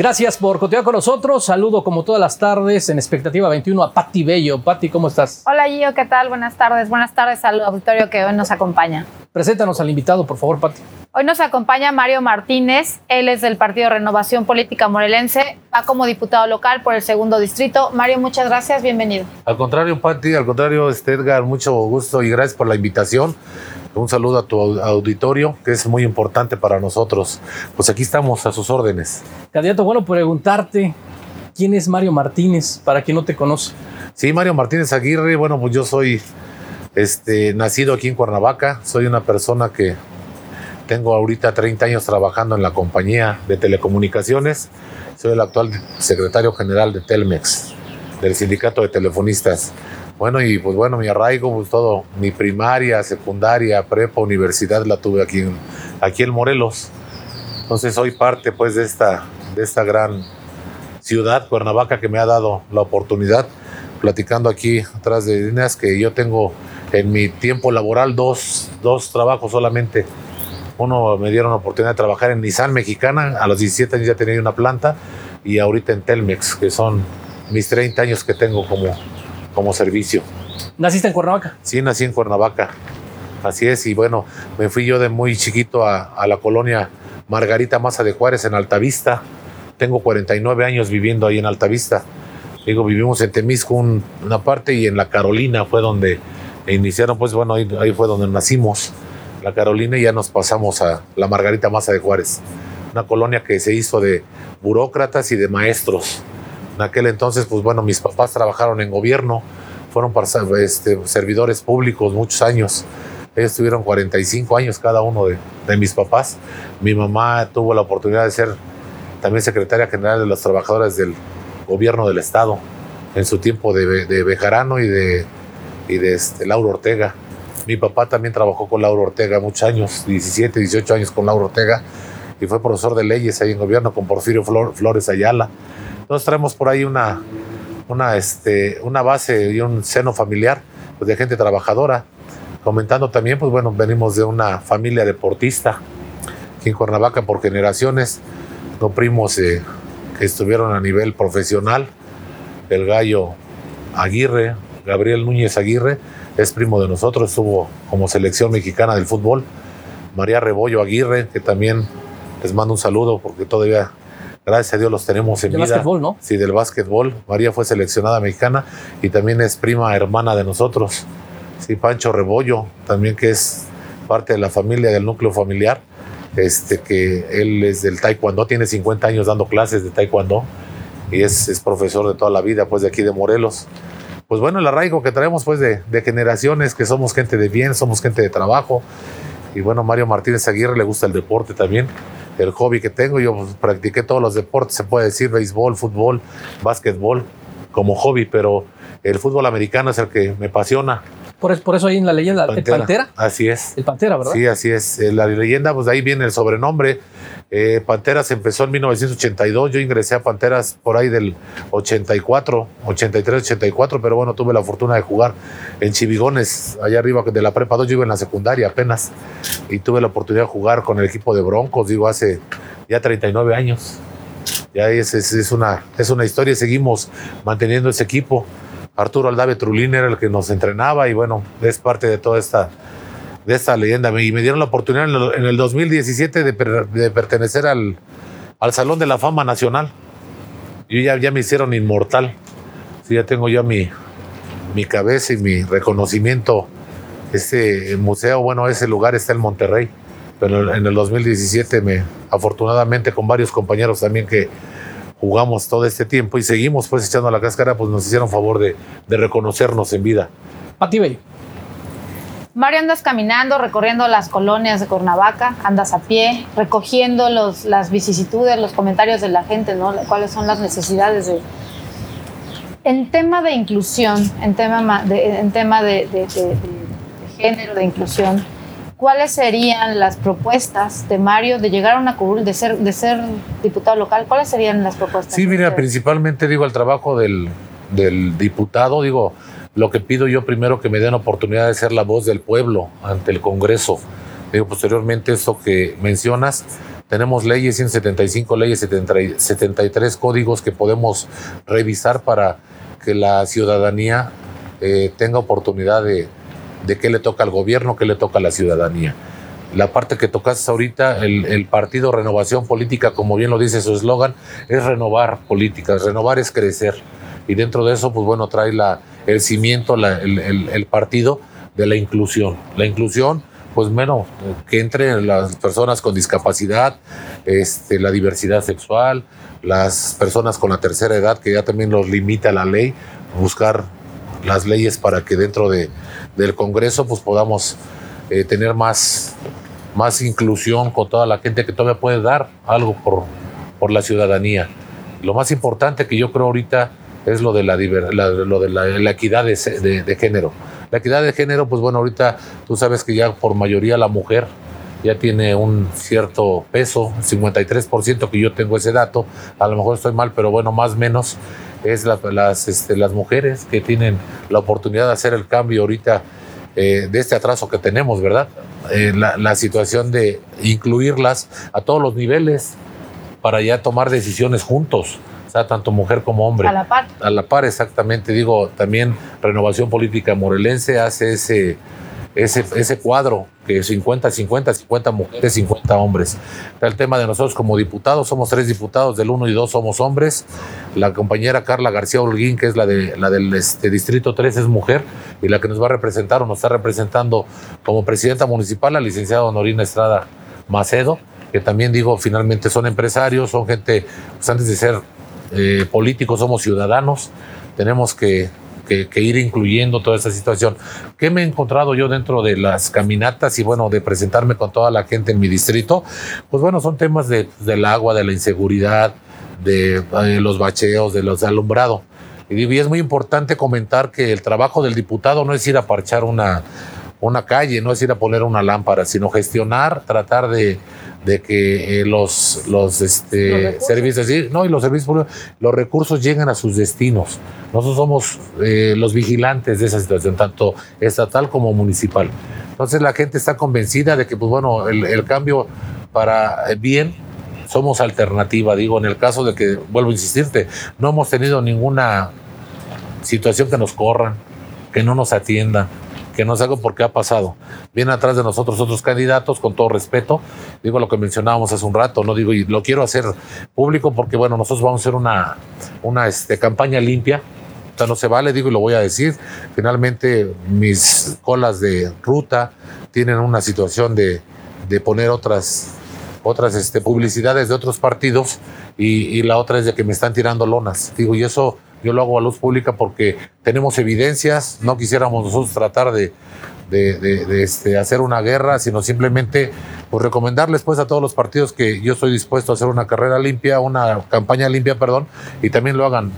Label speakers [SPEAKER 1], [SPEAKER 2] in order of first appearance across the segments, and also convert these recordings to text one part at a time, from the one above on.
[SPEAKER 1] Gracias por continuar con nosotros. Saludo como todas las tardes en Expectativa 21 a Patti Bello. Patti, ¿cómo estás?
[SPEAKER 2] Hola Gio, ¿qué tal? Buenas tardes. Buenas tardes al auditorio que hoy nos acompaña.
[SPEAKER 1] Preséntanos al invitado, por favor, Patti.
[SPEAKER 2] Hoy nos acompaña Mario Martínez. Él es del Partido Renovación Política Morelense. Va como diputado local por el segundo distrito. Mario, muchas gracias. Bienvenido.
[SPEAKER 3] Al contrario, Patti, al contrario, este Edgar, mucho gusto y gracias por la invitación. Un saludo a tu auditorio, que es muy importante para nosotros. Pues aquí estamos a sus órdenes.
[SPEAKER 1] Candidato, bueno, preguntarte, ¿quién es Mario Martínez, para quien no te conoce?
[SPEAKER 3] Sí, Mario Martínez Aguirre, bueno, pues yo soy este, nacido aquí en Cuernavaca, soy una persona que tengo ahorita 30 años trabajando en la compañía de telecomunicaciones, soy el actual secretario general de Telmex, del sindicato de telefonistas. Bueno, y pues bueno, mi arraigo, pues todo, mi primaria, secundaria, prepa, universidad la tuve aquí en, aquí en Morelos. Entonces soy parte pues de esta, de esta gran ciudad, Cuernavaca, que me ha dado la oportunidad, platicando aquí atrás de líneas, que yo tengo en mi tiempo laboral dos, dos trabajos solamente. Uno me dieron la oportunidad de trabajar en Nissan Mexicana, a los 17 años ya tenía una planta, y ahorita en Telmex, que son mis 30 años que tengo como, como servicio.
[SPEAKER 1] ¿Naciste en Cuernavaca?
[SPEAKER 3] Sí, nací en Cuernavaca. Así es, y bueno, me fui yo de muy chiquito a, a la colonia Margarita Maza de Juárez en Altavista. Tengo 49 años viviendo ahí en Altavista. Digo, vivimos en Temisco una parte y en la Carolina fue donde iniciaron, pues bueno, ahí, ahí, fue donde nacimos, la Carolina, y ya nos pasamos a la Margarita Maza de Juárez. Una colonia que se hizo de burócratas y de maestros. En aquel entonces, pues bueno, mis papás trabajaron en gobierno, fueron este, servidores públicos muchos años. Ellos tuvieron 45 años cada uno de, de, mis papás. Mi mamá tuvo la oportunidad de ser también secretaria general de los trabajadores del gobierno del Estado en su tiempo de, de Bejarano y de, y de este, Lauro Ortega. Mi papá también trabajó con Lauro Ortega muchos años, 17, 18 años con Lauro Ortega, y fue profesor de leyes ahí en gobierno con Porfirio Flor, Flores Ayala. Entonces traemos por ahí una, una, este, una base y un seno familiar pues, de gente trabajadora. Comentando también, pues bueno, venimos de una familia deportista aquí en Cuernavaca por generaciones, no primos eh, que estuvieron a nivel profesional. El gallo Aguirre, Gabriel Núñez Aguirre, es primo de nosotros, estuvo como selección mexicana del fútbol. María Rebollo Aguirre, que también les mando un saludo porque todavía, gracias a Dios, los tenemos en
[SPEAKER 1] de
[SPEAKER 3] vida.
[SPEAKER 1] básquetbol, ¿no?
[SPEAKER 3] Sí, del básquetbol. María fue seleccionada mexicana y también es prima hermana de nosotros. Sí, Pancho Rebollo, también que es parte de la familia, del núcleo familiar. Este, que él es del taekwondo, tiene 50 años dando clases de taekwondo y es, es profesor de toda la vida, pues de aquí de Morelos pues bueno, el arraigo que traemos pues de, de, generaciones, que somos gente de bien, somos gente de trabajo. Y bueno, Mario Martínez Aguirre le gusta el deporte también, el hobby que tengo. Yo pues, practiqué todos los deportes, se puede decir, béisbol, fútbol, básquetbol, como hobby, pero el fútbol americano es el que me apasiona.
[SPEAKER 1] Por, por eso ahí en la leyenda,
[SPEAKER 3] Pantera.
[SPEAKER 1] ¿el Pantera?
[SPEAKER 3] Así es.
[SPEAKER 1] El Pantera, ¿verdad?
[SPEAKER 3] Sí, así es. Eh, La leyenda, pues de ahí viene el sobrenombre. Eh, Panteras empezó en 1982, yo ingresé a Panteras por ahí del 84, 83, 84, pero bueno, tuve la fortuna de jugar en Chivigones, allá arriba de la prepa 2, yo iba en la secundaria apenas, y tuve la oportunidad de jugar con el equipo de Broncos, digo, hace ya 39 años. Ya es, es, es una, es una historia, seguimos manteniendo ese equipo. Arturo Aldave Trulín era el que nos entrenaba y bueno, es parte de toda esta, de esta leyenda. Y me dieron la oportunidad en el, en el 2017 de, per, de, pertenecer al, al Salón de la Fama Nacional. Yo ya, me hicieron inmortal. Sí, ya tengo ya mi, mi cabeza y mi reconocimiento. Este museo, bueno, ese lugar está en Monterrey. Pero en el 2017 me, afortunadamente con varios compañeros también que jugamos todo este tiempo y seguimos pues echando la cáscara, pues nos hicieron favor de, de reconocernos en vida.
[SPEAKER 1] Pati Bello.
[SPEAKER 2] Mario, andas caminando, recorriendo las colonias de Cuernavaca, andas a pie, recogiendo los, las vicisitudes, los comentarios de la gente, ¿no? ¿Cuáles son las necesidades de... En tema de inclusión, en tema de, en tema de, de, de género, de inclusión, ¿cuáles serían las propuestas de Mario de llegar a una curul, de ser, de ser diputado local? ¿Cuáles serían las propuestas?
[SPEAKER 3] Sí, mira, principalmente digo el trabajo del, del diputado, digo, lo que pido yo primero que me den oportunidad de ser la voz del pueblo ante el Congreso. Digo, posteriormente eso que mencionas, Tenemos leyes, 175 leyes, 73 códigos que podemos revisar para que la ciudadanía eh, tenga oportunidad de, de qué le toca al gobierno, qué le toca a la ciudadanía. La parte que tocaste ahorita, el, partido Renovación Política, como bien lo dice su eslogan, es renovar políticas, renovar es crecer. Y dentro de eso, pues bueno, trae el cimiento, el, partido de la inclusión. La inclusión, pues bueno, que entren las personas con discapacidad, este, la diversidad sexual, las personas con la tercera edad, que ya también los limita la ley, buscar las leyes para que dentro de, del Congreso pues podamos eh, tener más, más inclusión con toda la gente que todavía puede dar algo por, por la ciudadanía. Lo más importante que yo creo ahorita es lo de la, lo de la, equidad de, de, género. La equidad de género, pues bueno, ahorita tú sabes que ya por mayoría la mujer ya tiene un cierto peso, 53% que yo tengo ese dato, a lo mejor estoy mal, pero bueno, más o menos es las, este, las mujeres que tienen la oportunidad de hacer el cambio ahorita eh, de este atraso que tenemos, ¿verdad? Eh, la, situación de incluirlas a todos los niveles para ya tomar decisiones juntos, o sea, tanto mujer como hombre.
[SPEAKER 2] A la par.
[SPEAKER 3] A la par, exactamente. Digo, también Renovación Política Morelense hace ese ese, ese cuadro, que 50, 50, 50 mujeres, 50 hombres. El tema de nosotros como diputados, somos tres diputados, del 1 y 2 somos hombres. La compañera Carla García Holguín, que es la, de, la del este, Distrito 3, es mujer, y la que nos va a representar o nos está representando como presidenta municipal, la licenciada Honorina Estrada Macedo, que también digo, finalmente son empresarios, son gente, pues antes de ser eh, políticos, somos ciudadanos, tenemos que que, ir incluyendo toda esa situación. ¿Qué me he encontrado yo dentro de las caminatas y bueno, de presentarme con toda la gente en mi distrito? Pues bueno, son temas de, del agua, de la inseguridad, de, eh, los bacheos, de los alumbrado. Y es muy importante comentar que el trabajo del diputado no es ir a parchar una, una calle, no es ir a poner una lámpara, sino gestionar, tratar de, de que eh, los, los, este, servicios, no, y los servicios los recursos lleguen a sus destinos. Nosotros somos eh, los vigilantes de esa situación, tanto estatal como municipal. Entonces la gente está convencida de que, pues bueno, el, cambio para bien somos alternativa. Digo, en el caso de que, vuelvo a insistirte, no hemos tenido ninguna situación que nos corran, que no nos atiendan que no sé algo porque ha pasado. Vienen atrás de nosotros otros candidatos, con todo respeto. Digo lo que mencionábamos hace un rato, no digo, y lo quiero hacer público porque, bueno, nosotros vamos a hacer una, una este, campaña limpia. O sea, no se vale, digo y lo voy a decir. Finalmente, mis colas de ruta tienen una situación de, de poner otras otras este, publicidades de otros partidos y, y, la otra es de que me están tirando lonas. Digo, y eso yo lo hago a luz pública porque tenemos evidencias, no quisiéramos nosotros tratar de, de, este, hacer una guerra, sino simplemente pues, recomendarles pues, a todos los partidos que yo estoy dispuesto a hacer una carrera limpia, una campaña limpia, perdón, y también lo hagan.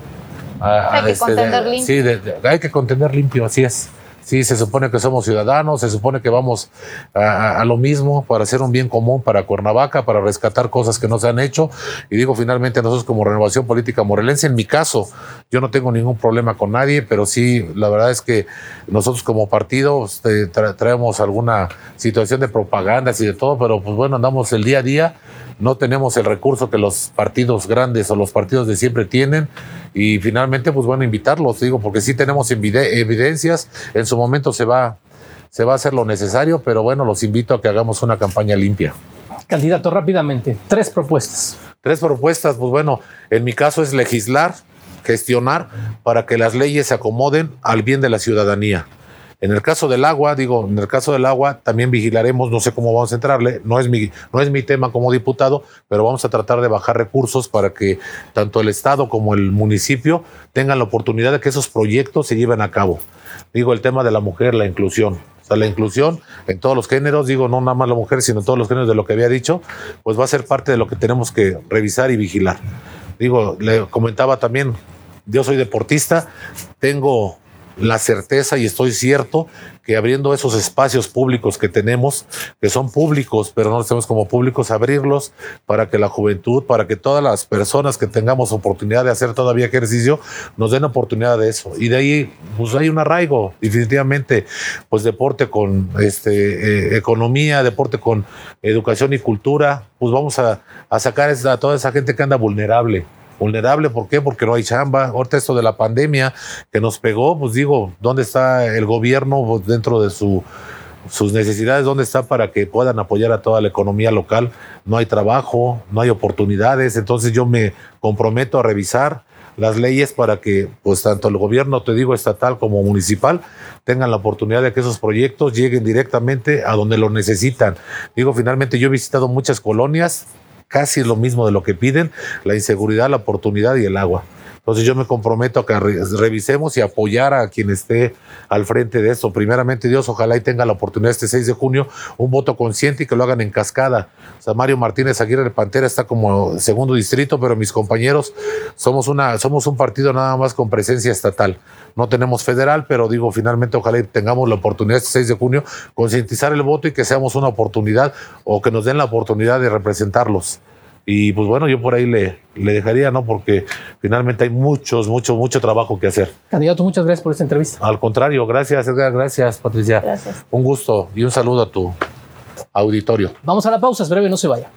[SPEAKER 2] hay que este, contender limpio.
[SPEAKER 3] Sí, hay que contender limpio, así es. Sí, se supone que somos ciudadanos, se supone que vamos a, lo mismo para hacer un bien común para Cuernavaca, para rescatar cosas que no se han hecho. Y digo, finalmente nosotros como Renovación Política Morelense, en mi caso, yo no tengo ningún problema con nadie, pero sí, la verdad es que nosotros como partido este, traemos alguna situación de propagandas y de todo, pero pues bueno, andamos el día a día no tenemos el recurso que los partidos grandes o los partidos de siempre tienen. Y finalmente pues bueno invitarlos digo porque sí tenemos evidencias. En su momento se va se va a hacer lo necesario pero bueno los invito a que hagamos una campaña limpia.
[SPEAKER 1] Candidato rápidamente tres propuestas.
[SPEAKER 3] Tres propuestas pues bueno en mi caso es legislar gestionar para que las leyes se acomoden al bien de la ciudadanía en el caso del agua, digo, en el caso del agua también vigilaremos, no sé cómo vamos a entrarle, no es mi, no es mi tema como diputado, pero vamos a tratar de bajar recursos para que tanto el Estado como el municipio tengan la oportunidad de que esos proyectos se lleven a cabo. Digo, el tema de la mujer, la inclusión. O sea, la inclusión en todos los géneros, digo, no nada más la mujer, sino en todos los géneros de lo que había dicho, pues va a ser parte de lo que tenemos que revisar y vigilar. Digo, le comentaba también, yo soy deportista, tengo la certeza y estoy cierto que abriendo esos espacios públicos que tenemos, que son públicos, pero no los tenemos como públicos, abrirlos para que la juventud, para que todas las personas que tengamos oportunidad de hacer todavía ejercicio, nos den oportunidad de eso. Y de ahí, pues hay un arraigo, definitivamente, pues deporte con este, eh, economía, deporte con educación y cultura, pues vamos a, a sacar a toda esa gente que anda vulnerable vulnerable. ¿Por qué? Porque no hay chamba. Ahorita esto de la pandemia que nos pegó, pues digo, ¿dónde está el gobierno pues, dentro de su, sus necesidades? ¿Dónde está para que puedan apoyar a toda la economía local? No hay trabajo, no hay oportunidades. Entonces yo me comprometo a revisar las leyes para que pues tanto el gobierno, te digo, estatal como municipal, tengan la oportunidad de que esos proyectos lleguen directamente a donde lo necesitan. Digo, finalmente yo he visitado muchas colonias, casi lo mismo de lo que piden, la inseguridad, la oportunidad y el agua. Entonces yo me comprometo a que revisemos y apoyar a quien esté al frente de esto. Primeramente Dios, ojalá y tenga la oportunidad este 6 de junio, un voto consciente y que lo hagan en cascada. O sea, Mario Martínez Aguirre Pantera está como segundo distrito, pero mis compañeros somos, una, somos un partido nada más con presencia estatal. No tenemos federal, pero digo, finalmente ojalá y tengamos la oportunidad este 6 de junio, concientizar el voto y que seamos una oportunidad o que nos den la oportunidad de representarlos. Y pues bueno, yo por ahí le, le dejaría, ¿no? Porque finalmente hay muchos, mucho, mucho trabajo que hacer.
[SPEAKER 1] Candidato, muchas gracias por esta entrevista.
[SPEAKER 3] Al contrario, gracias, Edgar, gracias, Patricia.
[SPEAKER 2] Gracias.
[SPEAKER 3] Un gusto y un saludo a tu auditorio.
[SPEAKER 1] Vamos a la pausa, es breve, no se vaya.